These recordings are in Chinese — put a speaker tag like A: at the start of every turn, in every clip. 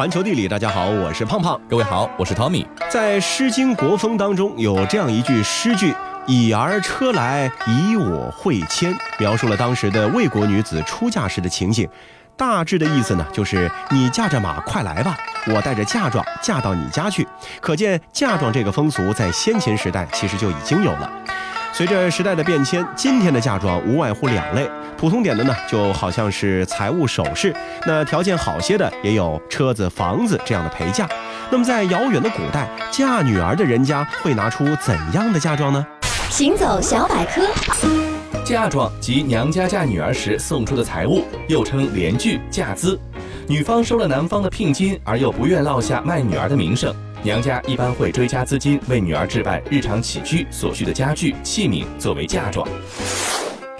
A: 环球地理，大家好，我是胖胖。
B: 各位好，我是 Tommy。
A: 在《诗经·国风》当中有这样一句诗句：“已而车来，以我会迁”，描述了当时的魏国女子出嫁时的情景。大致的意思呢，就是你驾着马快来吧，我带着嫁妆嫁到你家去。可见嫁妆这个风俗在先秦时代其实就已经有了。随着时代的变迁，今天的嫁妆无外乎两类，普通点的呢，就好像是财务首饰；那条件好些的，也有车子、房子这样的陪嫁。那么在遥远的古代，嫁女儿的人家会拿出怎样的嫁妆呢？
C: 行走小百科。
B: 嫁妆即娘家嫁女儿时送出的财物，又称连具、嫁资。女方收了男方的聘金，而又不愿落下卖女儿的名声，娘家一般会追加资金，为女儿置办日常起居所需的家具器皿作为嫁妆。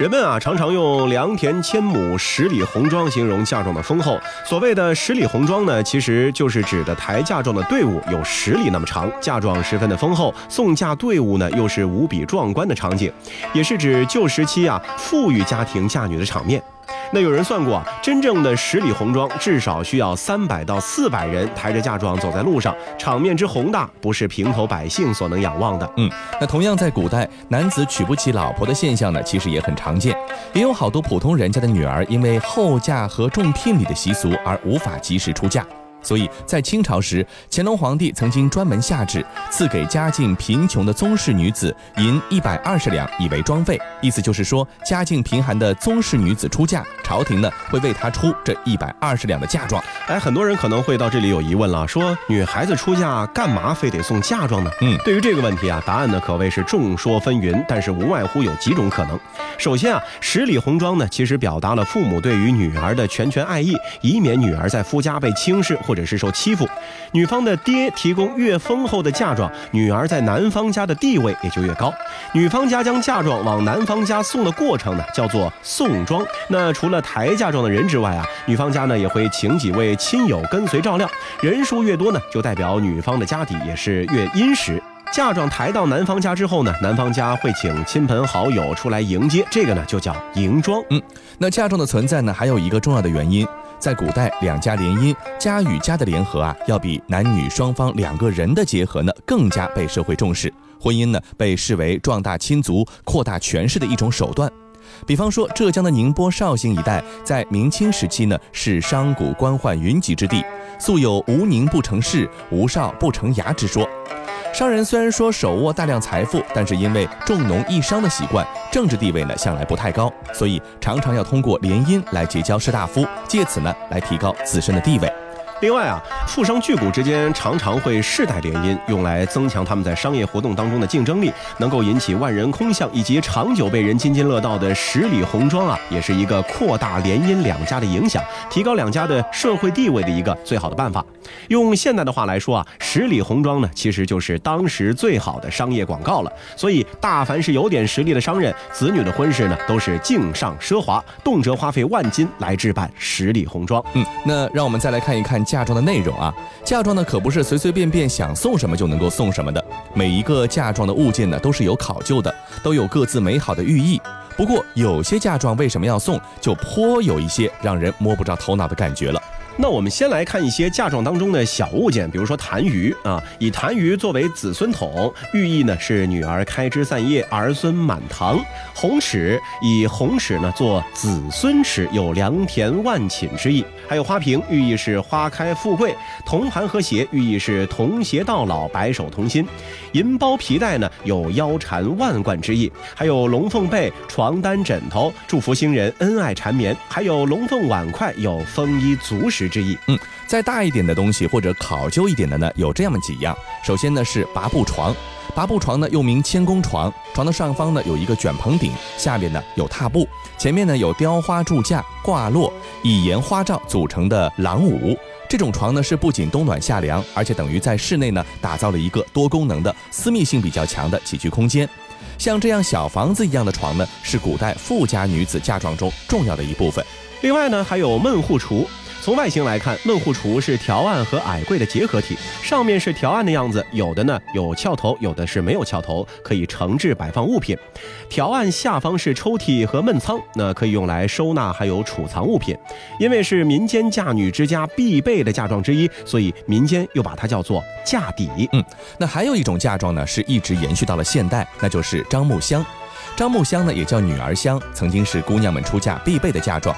A: 人们啊，常常用良田千亩、十里红妆形容嫁妆的丰厚。所谓的十里红妆呢，其实就是指的抬嫁妆的队伍有十里那么长，嫁妆十分的丰厚，送嫁队伍呢又是无比壮观的场景，也是指旧时期啊富裕家庭嫁女的场面。那有人算过，真正的十里红妆至少需要三百到四百人抬着嫁妆走在路上，场面之宏大，不是平头百姓所能仰望的。
B: 嗯，那同样在古代，男子娶不起老婆的现象呢，其实也很常见，也有好多普通人家的女儿因为后嫁和重聘礼的习俗而无法及时出嫁。所以在清朝时，乾隆皇帝曾经专门下旨赐给家境贫穷的宗室女子银一百二十两以为装费，意思就是说，家境贫寒的宗室女子出嫁，朝廷呢会为她出这一百二十两的嫁妆。
A: 哎，很多人可能会到这里有疑问了，说女孩子出嫁干嘛非得送嫁妆呢？
B: 嗯，
A: 对于这个问题啊，答案呢可谓是众说纷纭，但是无外乎有几种可能。首先啊，十里红妆呢，其实表达了父母对于女儿的全权爱意，以免女儿在夫家被轻视。或者是受欺负，女方的爹提供越丰厚的嫁妆，女儿在男方家的地位也就越高。女方家将嫁妆往男方家送的过程呢，叫做送妆。那除了抬嫁妆的人之外啊，女方家呢也会请几位亲友跟随照料，人数越多呢，就代表女方的家底也是越殷实。嫁妆抬到男方家之后呢，男方家会请亲朋好友出来迎接，这个呢就叫迎妆。
B: 嗯，那嫁妆的存在呢，还有一个重要的原因。在古代，两家联姻，家与家的联合啊，要比男女双方两个人的结合呢，更加被社会重视。婚姻呢，被视为壮大亲族、扩大权势的一种手段。比方说，浙江的宁波绍兴一带，在明清时期呢，是商贾官宦云集之地，素有“无宁不成市，无绍不成衙”之说。商人虽然说手握大量财富，但是因为重农抑商的习惯，政治地位呢向来不太高，所以常常要通过联姻来结交士大夫，借此呢来提高自身的地位。
A: 另外啊，富商巨贾之间常常会世代联姻，用来增强他们在商业活动当中的竞争力，能够引起万人空巷以及长久被人津津乐道的十里红妆啊，也是一个扩大联姻两家的影响，提高两家的社会地位的一个最好的办法。用现代的话来说啊，十里红妆呢，其实就是当时最好的商业广告了。所以，大凡是有点实力的商人，子女的婚事呢，都是敬上奢华，动辄花费万金来置办十里红妆。
B: 嗯，那让我们再来看一看。嫁妆的内容啊，嫁妆呢可不是随随便便想送什么就能够送什么的。每一个嫁妆的物件呢都是有考究的，都有各自美好的寓意。不过有些嫁妆为什么要送，就颇有一些让人摸不着头脑的感觉了。
A: 那我们先来看一些嫁妆当中的小物件，比如说痰盂啊，以痰盂作为子孙桶，寓意呢是女儿开枝散叶，儿孙满堂。红尺以红尺呢做子孙尺，有良田万顷之意。还有花瓶，寓意是花开富贵。铜盘和鞋，寓意是童鞋到老，白首同心。银包皮带呢，有腰缠万贯之意。还有龙凤被、床单枕头，祝福新人恩爱缠绵。还有龙凤碗筷，有丰衣足食。之意，
B: 嗯，再大一点的东西或者考究一点的呢，有这样几样。首先呢是拔步床，拔步床呢又名千工床，床的上方呢有一个卷棚顶，下面呢有踏步，前面呢有雕花柱架挂落，以檐花罩组成的廊舞。这种床呢是不仅冬暖夏凉，而且等于在室内呢打造了一个多功能的、私密性比较强的起居空间。像这样小房子一样的床呢，是古代富家女子嫁妆中重要的一部分。
A: 另外呢还有闷户橱。从外形来看，闷户橱是条案和矮柜的结合体，上面是条案的样子，有的呢有翘头，有的是没有翘头，可以盛置摆放物品。条案下方是抽屉和闷仓，那可以用来收纳还有储藏物品。因为是民间嫁女之家必备的嫁妆之一，所以民间又把它叫做嫁底。
B: 嗯，那还有一种嫁妆呢，是一直延续到了现代，那就是樟木香。樟木香呢也叫女儿香，曾经是姑娘们出嫁必备的嫁妆。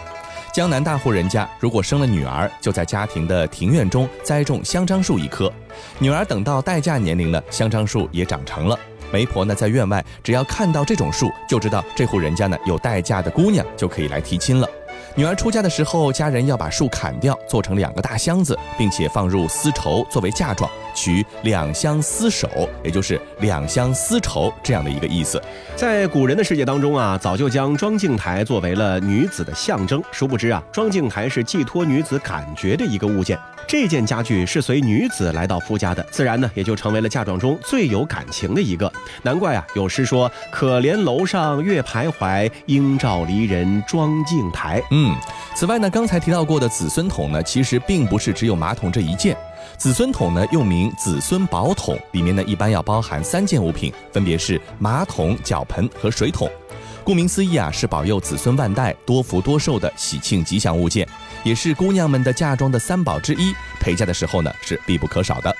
B: 江南大户人家如果生了女儿，就在家庭的庭院中栽种香樟树一棵。女儿等到待嫁年龄了，香樟树也长成了。媒婆呢在院外，只要看到这种树，就知道这户人家呢有待嫁的姑娘，就可以来提亲了。女儿出嫁的时候，家人要把树砍掉，做成两个大箱子，并且放入丝绸作为嫁妆，取两相厮守，也就是两相丝绸这样的一个意思。
A: 在古人的世界当中啊，早就将妆镜台作为了女子的象征。殊不知啊，妆镜台是寄托女子感觉的一个物件。这件家具是随女子来到夫家的，自然呢也就成为了嫁妆中最有感情的一个。难怪啊，有诗说：“可怜楼上月徘徊，应照离人妆镜台。”
B: 嗯，此外呢，刚才提到过的子孙桶呢，其实并不是只有马桶这一件。子孙桶呢，又名子孙宝桶，里面呢一般要包含三件物品，分别是马桶、脚盆和水桶。顾名思义啊，是保佑子孙万代、多福多寿的喜庆吉祥物件，也是姑娘们的嫁妆的三宝之一。陪嫁的时候呢，是必不可少的。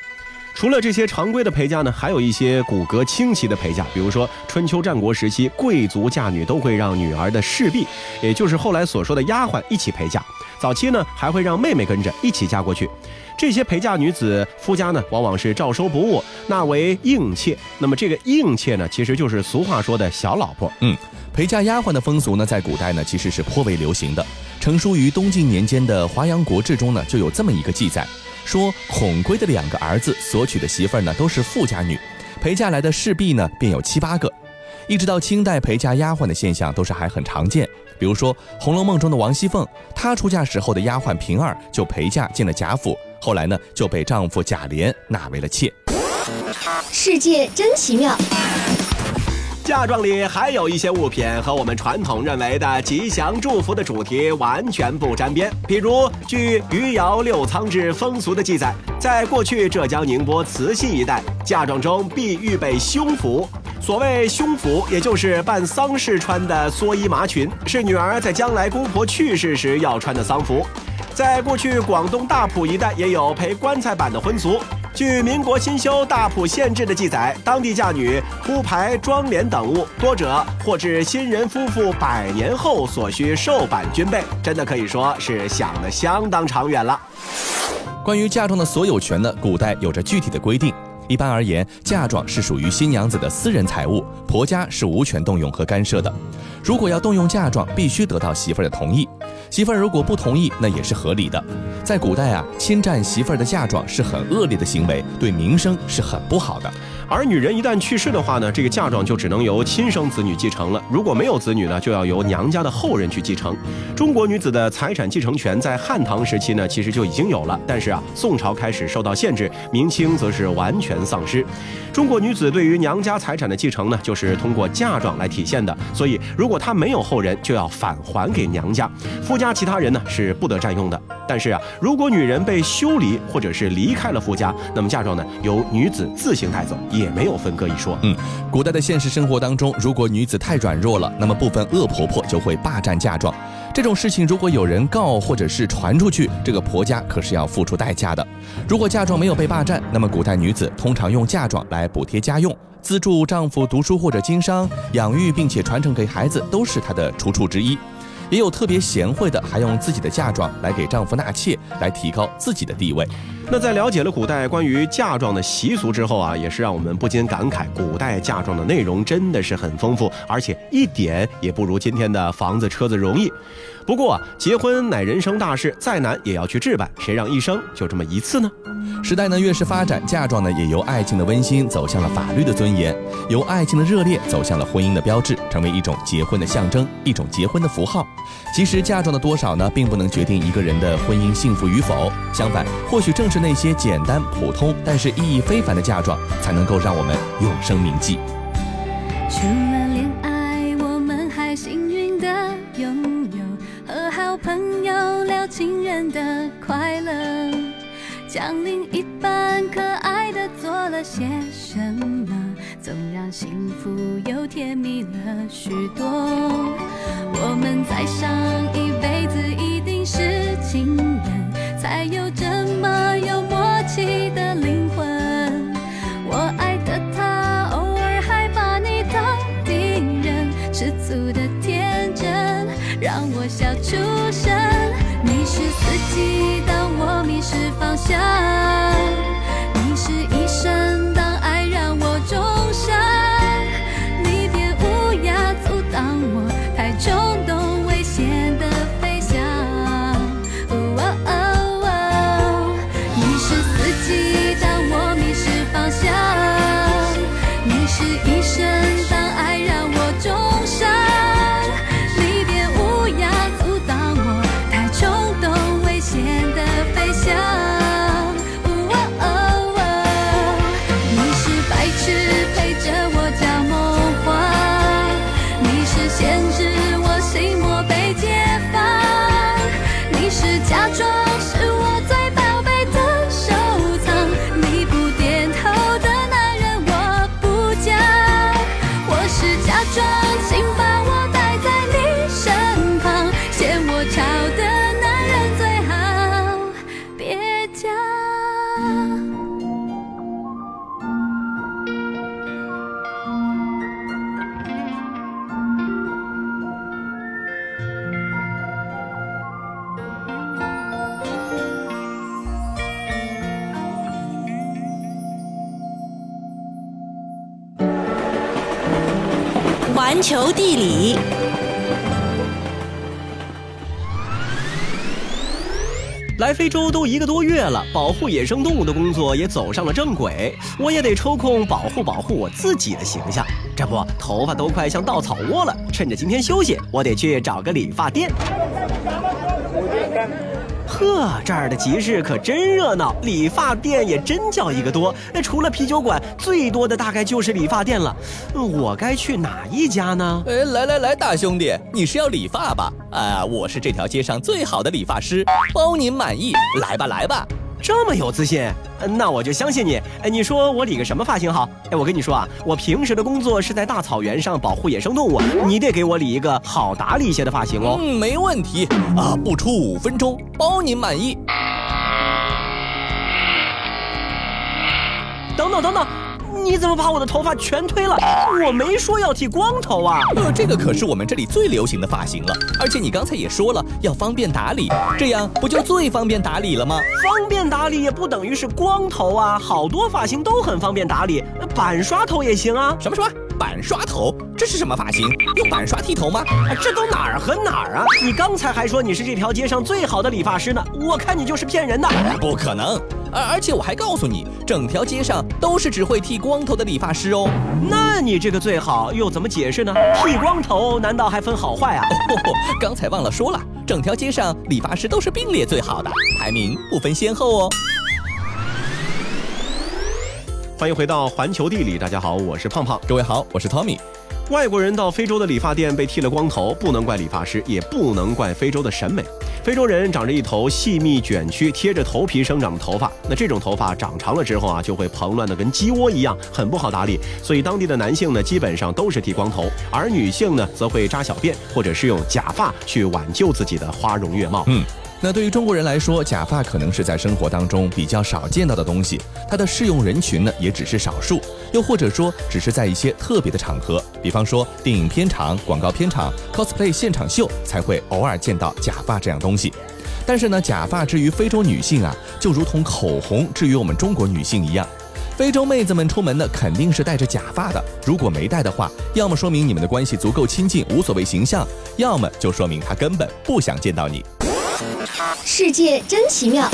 A: 除了这些常规的陪嫁呢，还有一些骨骼清奇的陪嫁，比如说春秋战国时期，贵族嫁女都会让女儿的侍婢，也就是后来所说的丫鬟一起陪嫁。早期呢，还会让妹妹跟着一起嫁过去。这些陪嫁女子夫家呢，往往是照收不误，纳为应妾。那么这个应妾呢，其实就是俗话说的小老婆。
B: 嗯。陪嫁丫鬟的风俗呢，在古代呢其实是颇为流行的。成书于东晋年间的《华阳国志》中呢，就有这么一个记载，说孔规的两个儿子所娶的媳妇儿呢都是富家女，陪嫁来的侍婢呢便有七八个。一直到清代，陪嫁丫鬟的现象都是还很常见。比如说《红楼梦》中的王熙凤，她出嫁时候的丫鬟平儿就陪嫁进了贾府，后来呢就被丈夫贾琏纳为了妾。
C: 世界真奇妙。
A: 嫁妆里还有一些物品和我们传统认为的吉祥祝福的主题完全不沾边。比如，据《余姚六仓志》风俗的记载，在过去浙江宁波慈溪一带，嫁妆中必预备胸服。所谓胸服，也就是办丧事穿的蓑衣麻裙，是女儿在将来姑婆去世时要穿的丧服。在过去广东大埔一带，也有陪棺材板的婚俗。据民国新修《大埔县志》的记载，当地嫁女铺排妆奁等物，多者或至新人夫妇百年后所需寿板均备，真的可以说是想得相当长远了。
B: 关于嫁妆的所有权呢，古代有着具体的规定。一般而言，嫁妆是属于新娘子的私人财物，婆家是无权动用和干涉的。如果要动用嫁妆，必须得到媳妇儿的同意。媳妇儿如果不同意，那也是合理的。在古代啊，侵占媳妇儿的嫁妆是很恶劣的行为，对名声是很不好的。
A: 而女人一旦去世的话呢，这个嫁妆就只能由亲生子女继承了。如果没有子女呢，就要由娘家的后人去继承。中国女子的财产继承权在汉唐时期呢，其实就已经有了，但是啊，宋朝开始受到限制，明清则是完全丧失。中国女子对于娘家财产的继承呢，就是通过嫁妆来体现的。所以，如果她没有后人，就要返还给娘家，夫家其他人呢是不得占用的。但是啊，如果女人被休离或者是离开了夫家，那么嫁妆呢由女子自行带走，也没有分割一说。
B: 嗯，古代的现实生活当中，如果女子太软弱了，那么部分恶婆婆就会霸占嫁妆。这种事情如果有人告或者是传出去，这个婆家可是要付出代价的。如果嫁妆没有被霸占，那么古代女子通常用嫁妆来补贴家用、资助丈夫读书或者经商、养育并且传承给孩子，都是她的出处之一。也有特别贤惠的，还用自己的嫁妆来给丈夫纳妾，来提高自己的地位。
A: 那在了解了古代关于嫁妆的习俗之后啊，也是让我们不禁感慨，古代嫁妆的内容真的是很丰富，而且一点也不如今天的房子车子容易。不过，结婚乃人生大事，再难也要去置办，谁让一生就这么一次呢？
B: 时代呢越是发展，嫁妆呢也由爱情的温馨走向了法律的尊严，由爱情的热烈走向了婚姻的标志，成为一种结婚的象征，一种结婚的符号。其实嫁妆的多少呢，并不能决定一个人的婚姻幸福与否。相反，或许正是那些简单普通但是意义非凡的嫁妆，才能够让我们永生铭记。
D: 的快乐。将另一半可爱的做了些什么，总让幸福又甜蜜了许多。我们在上一辈子一定是情人，才有这么有默契的灵魂。我爱的他，偶尔还把你当敌人，吃醋的天真让我笑出。自己，当我迷失方向；
E: 全球地理，
A: 来非洲都一个多月了，保护野生动物的工作也走上了正轨，我也得抽空保护保护我自己的形象。这不，头发都快像稻草窝了，趁着今天休息，我得去找个理发店。呵，这儿的集市可真热闹，理发店也真叫一个多。那除了啤酒馆，最多的大概就是理发店了。我该去哪一家呢？
B: 哎，来来来，大兄弟，你是要理发吧？啊，我是这条街上最好的理发师，包您满意。来吧来吧，
A: 这么有自信，呃那我就相信你。哎，你说我理个什么发型好？哎，我跟你说啊，我平时的工作是在大草原上保护野生动物，你得给我理一个好打理一些的发型哦。
B: 嗯，没问题啊，不出五分钟，包您满意。
A: 等等等等，你怎么把我的头发全推了？我没说要剃光头啊。
B: 呃，这个可是我们这里最流行的发型了，而且你刚才也说了要方便打理，这样不就最方便打理了吗？
A: 方便打理也不等于是光头啊，好多发型都很方便打理，呃板刷头也行啊。
B: 什么什么板刷头？这是什么发型？用板刷剃头吗？
A: 啊这都哪儿和哪儿啊？你刚才还说你是这条街上最好的理发师呢，我看你就是骗人的。
B: 不可能！而而且我还告诉你，整条街上都是只会剃光头的理发师哦。
A: 那你这个最好又怎么解释呢？剃光头难道还分好坏啊？
B: 哦，刚才忘了说了，整条街上理发师都是并列最好的，排名不分先后哦。
A: 欢迎回到环球地理，大家好，我是胖胖。
B: 各位好，我是 Tommy。
A: 外国人到非洲的理发店被剃了光头，不能怪理发师，也不能怪非洲的审美。非洲人长着一头细密卷曲、贴着头皮生长的头发，那这种头发长长了之后啊，就会蓬乱的跟鸡窝一样，很不好打理。所以当地的男性呢，基本上都是剃光头，而女性呢，则会扎小辫，或者是用假发去挽救自己的花容月貌。
B: 嗯，那对于中国人来说，假发可能是在生活当中比较少见到的东西，它的适用人群呢也只是少数，又或者说只是在一些特别的场合，比方说电影片场、广告片场、cosplay 现场秀才会偶尔见到假发这样东西。但是呢，假发至于非洲女性啊，就如同口红至于我们中国女性一样。非洲妹子们出门呢，肯定是戴着假发的。如果没戴的话，要么说明你们的关系足够亲近，无所谓形象；要么就说明她根本不想见到你。
C: 世界真奇妙。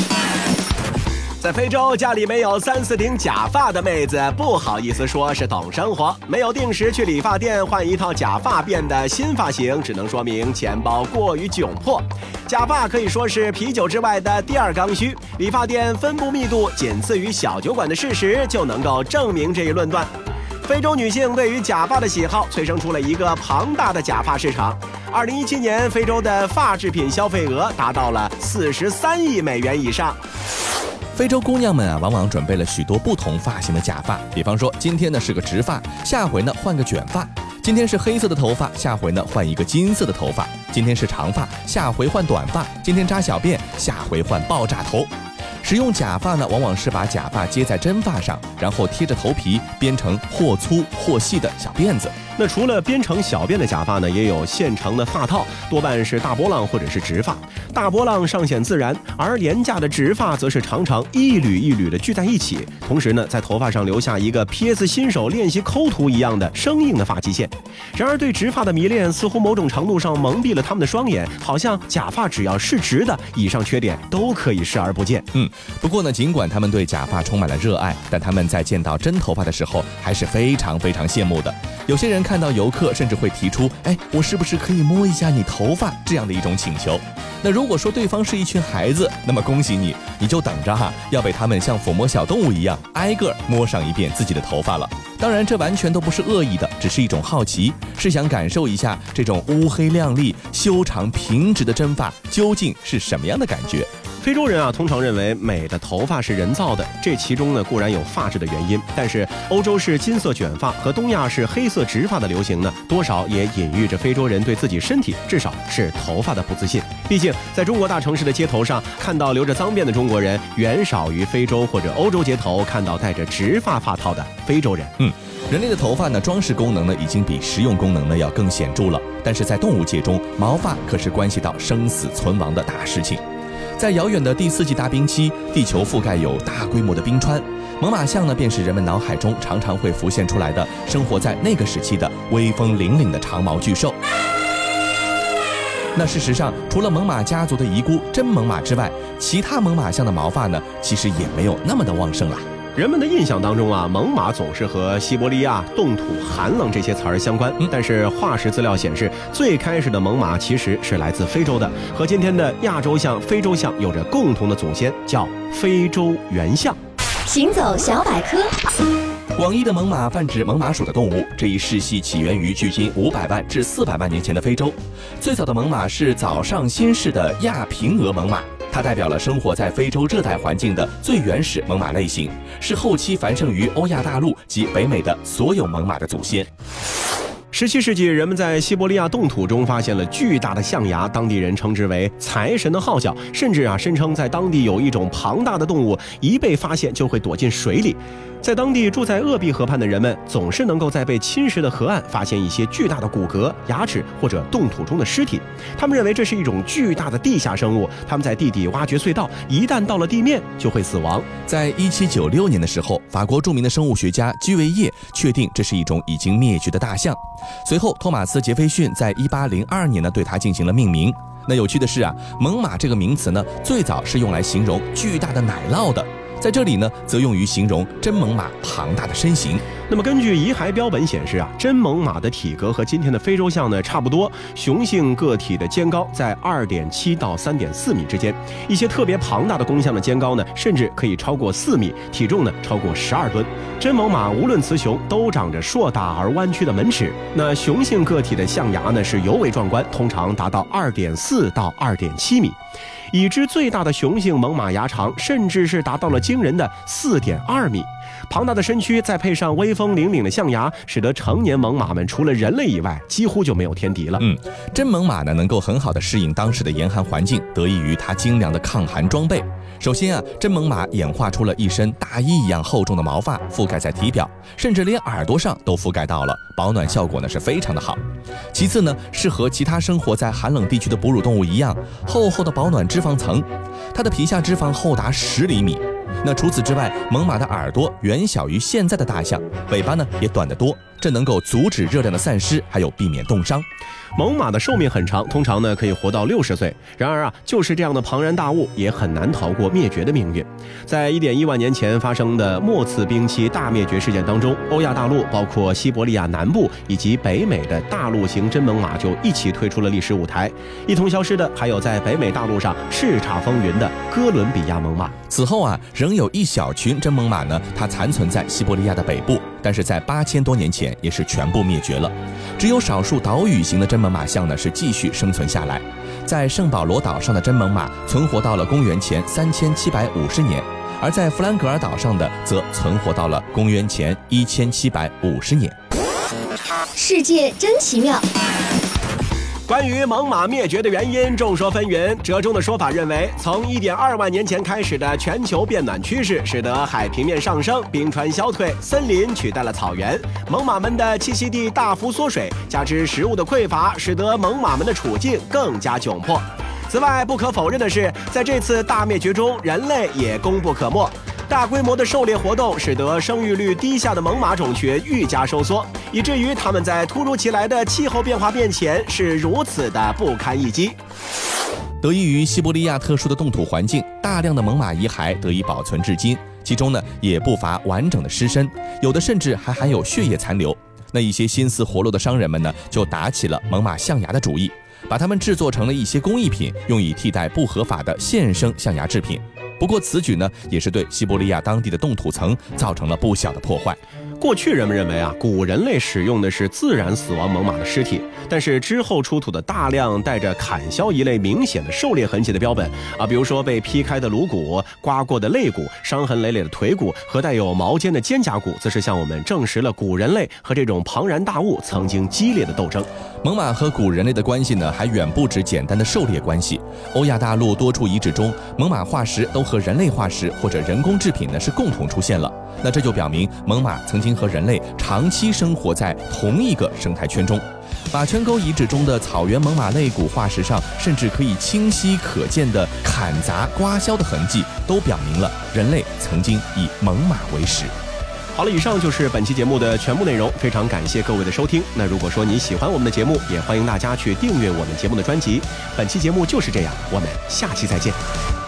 A: 在非洲，家里没有三四顶假发的妹子，不好意思说是懂生活；没有定时去理发店换一套假发变的新发型，只能说明钱包过于窘迫。假发可以说是啤酒之外的第二刚需，理发店分布密度仅次于小酒馆的事实，就能够证明这一论断。非洲女性对于假发的喜好，催生出了一个庞大的假发市场。二零一七年，非洲的发制品消费额达到了四十三亿美元以上。
B: 非洲姑娘们啊，往往准备了许多不同发型的假发，比方说今天呢是个直发，下回呢换个卷发；今天是黑色的头发，下回呢换一个金色的头发；今天是长发，下回换短发；今天扎小辫，下回换爆炸头。使用假发呢，往往是把假发接在真发上，然后贴着头皮编成或粗或细的小辫子。
A: 那除了编成小辫的假发呢，也有现成的发套，多半是大波浪或者是直发。大波浪尚显自然，而廉价的直发则是常常一缕一缕的聚在一起，同时呢，在头发上留下一个 PS 新手练习抠图一样的生硬的发际线。然而，对直发的迷恋似乎某种程度上蒙蔽了他们的双眼，好像假发只要是直的，以上缺点都可以视而不见。
B: 嗯，不过呢，尽管他们对假发充满了热爱，但他们在见到真头发的时候还是非常非常羡慕的。有些人看到游客，甚至会提出：“哎，我是不是可以摸一下你头发？”这样的一种请求。那如果说对方是一群孩子，那么恭喜你，你就等着哈，要被他们像抚摸小动物一样，挨个摸上一遍自己的头发了。当然，这完全都不是恶意的，只是一种好奇，是想感受一下这种乌黑亮丽、修长平直的真发究竟是什么样的感觉。
A: 非洲人啊，通常认为美的头发是人造的，这其中呢固然有发质的原因，但是欧洲是金色卷发和东亚是黑色直发的流行呢，多少也隐喻着非洲人对自己身体，至少是头发的不自信。毕竟，在中国大城市的街头上看到留着脏辫的中国人，远少于非洲或者欧洲街头看到戴着直发发套的非洲人。
B: 嗯，人类的头发呢，装饰功能呢已经比实用功能呢要更显著了，但是在动物界中，毛发可是关系到生死存亡的大事情。在遥远的第四纪大冰期，地球覆盖有大规模的冰川，猛犸象呢，便是人们脑海中常常会浮现出来的生活在那个时期的威风凛凛的长毛巨兽。那事实上，除了猛犸家族的遗孤真猛犸之外，其他猛犸象的毛发呢，其实也没有那么的旺盛了。
A: 人们的印象当中啊，猛犸总是和西伯利亚、冻土、寒冷这些词儿相关。但是化石资料显示，最开始的猛犸其实是来自非洲的，和今天的亚洲象、非洲象有着共同的祖先，叫非洲原象。
C: 行走小百科。
B: 广义的猛犸泛指猛犸属的动物，这一世系起源于距今五百万至四百万年前的非洲。最早的猛犸是早上新世的亚平俄猛犸。它代表了生活在非洲热带环境的最原始猛犸类型，是后期繁盛于欧亚大陆及北美的所有猛犸的祖先。
A: 十七世纪，人们在西伯利亚冻土中发现了巨大的象牙，当地人称之为财神的号角，甚至啊声称在当地有一种庞大的动物，一被发现就会躲进水里。在当地住在鄂毕河畔的人们，总是能够在被侵蚀的河岸发现一些巨大的骨骼、牙齿或者冻土中的尸体。他们认为这是一种巨大的地下生物，他们在地底挖掘隧道，一旦到了地面就会死亡。
B: 在一七九六年的时候，法国著名的生物学家居维叶确定这是一种已经灭绝的大象。随后，托马斯·杰斐逊在一八零二年呢对它进行了命名。那有趣的是啊，猛犸这个名词呢，最早是用来形容巨大的奶酪的。在这里呢，则用于形容真猛犸庞大的身形。
A: 那么，根据遗骸标本显示啊，真猛犸的体格和今天的非洲象呢差不多，雄性个体的肩高在二点七到三点四米之间，一些特别庞大的公象的肩高呢，甚至可以超过四米，体重呢超过十二吨。真猛犸无论雌雄都长着硕大而弯曲的门齿，那雄性个体的象牙呢是尤为壮观，通常达到二点四到二点七米。已知最大的雄性猛犸牙长甚至是达到了惊人的四点二米，庞大的身躯再配上威风凛凛的象牙，使得成年猛犸们除了人类以外几乎就没有天敌了。
B: 嗯，真猛犸呢能够很好的适应当时的严寒环境，得益于它精良的抗寒装备。首先啊，真猛犸演化出了一身大衣一样厚重的毛发，覆盖在体表，甚至连耳朵上都覆盖到了，保暖效果呢是非常的好。其次呢，是和其他生活在寒冷地区的哺乳动物一样，厚厚的保暖脂肪层，它的皮下脂肪厚达十厘米。那除此之外，猛犸的耳朵远小于现在的大象，尾巴呢也短得多，这能够阻止热量的散失，还有避免冻伤。
A: 猛犸的寿命很长，通常呢可以活到六十岁。然而啊，就是这样的庞然大物，也很难逃过灭绝的命运。在一点一万年前发生的末次冰期大灭绝事件当中，欧亚大陆包括西伯利亚南部以及北美的大陆型真猛犸就一起退出了历史舞台。一同消失的还有在北美大陆上叱咤风云的哥伦比亚猛犸。
B: 此后啊，仍有一小群真猛犸呢，它残存在西伯利亚的北部。但是在八千多年前也是全部灭绝了。只有少数岛屿型的真猛犸象呢是继续生存下来。在圣保罗岛上的真猛犸存活到了公元前三千七百五十年，而在弗兰格尔岛上的则存活到了公元前一千七百五十年。
C: 世界真奇妙。
A: 关于猛犸灭绝的原因，众说纷纭。折中的说法认为，从1.2万年前开始的全球变暖趋势，使得海平面上升、冰川消退、森林取代了草原，猛犸们的栖息地大幅缩水，加之食物的匮乏，使得猛犸们的处境更加窘迫。此外，不可否认的是，在这次大灭绝中，人类也功不可没。大规模的狩猎活动使得生育率低下的猛犸种群愈加收缩，以至于它们在突如其来的气候变化面前是如此的不堪一击。
B: 得益于西伯利亚特殊的冻土环境，大量的猛犸遗骸得以保存至今，其中呢也不乏完整的尸身，有的甚至还含有血液残留。那一些心思活络的商人们呢，就打起了猛犸象牙的主意，把它们制作成了一些工艺品，用以替代不合法的现生象牙制品。不过此举呢，也是对西伯利亚当地的冻土层造成了不小的破坏。
A: 过去人们认为啊，古人类使用的是自然死亡猛犸的尸体，但是之后出土的大量带着砍削一类明显的狩猎痕迹的标本啊，比如说被劈开的颅骨、刮过的肋骨、伤痕累累的腿骨和带有毛尖的肩胛骨，则是向我们证实了古人类和这种庞然大物曾经激烈的斗争。
B: 猛犸和古人类的关系呢，还远不止简单的狩猎关系。欧亚大陆多处遗址中，猛犸化石都和人类化石或者人工制品呢是共同出现了。那这就表明猛犸曾经和人类长期生活在同一个生态圈中。马圈沟遗址中的草原猛犸肋骨化石上，甚至可以清晰可见的砍砸、刮削的痕迹，都表明了人类曾经以猛犸为食。
A: 好了，以上就是本期节目的全部内容，非常感谢各位的收听。那如果说你喜欢我们的节目，也欢迎大家去订阅我们节目的专辑。本期节目就是这样，我们下期再见。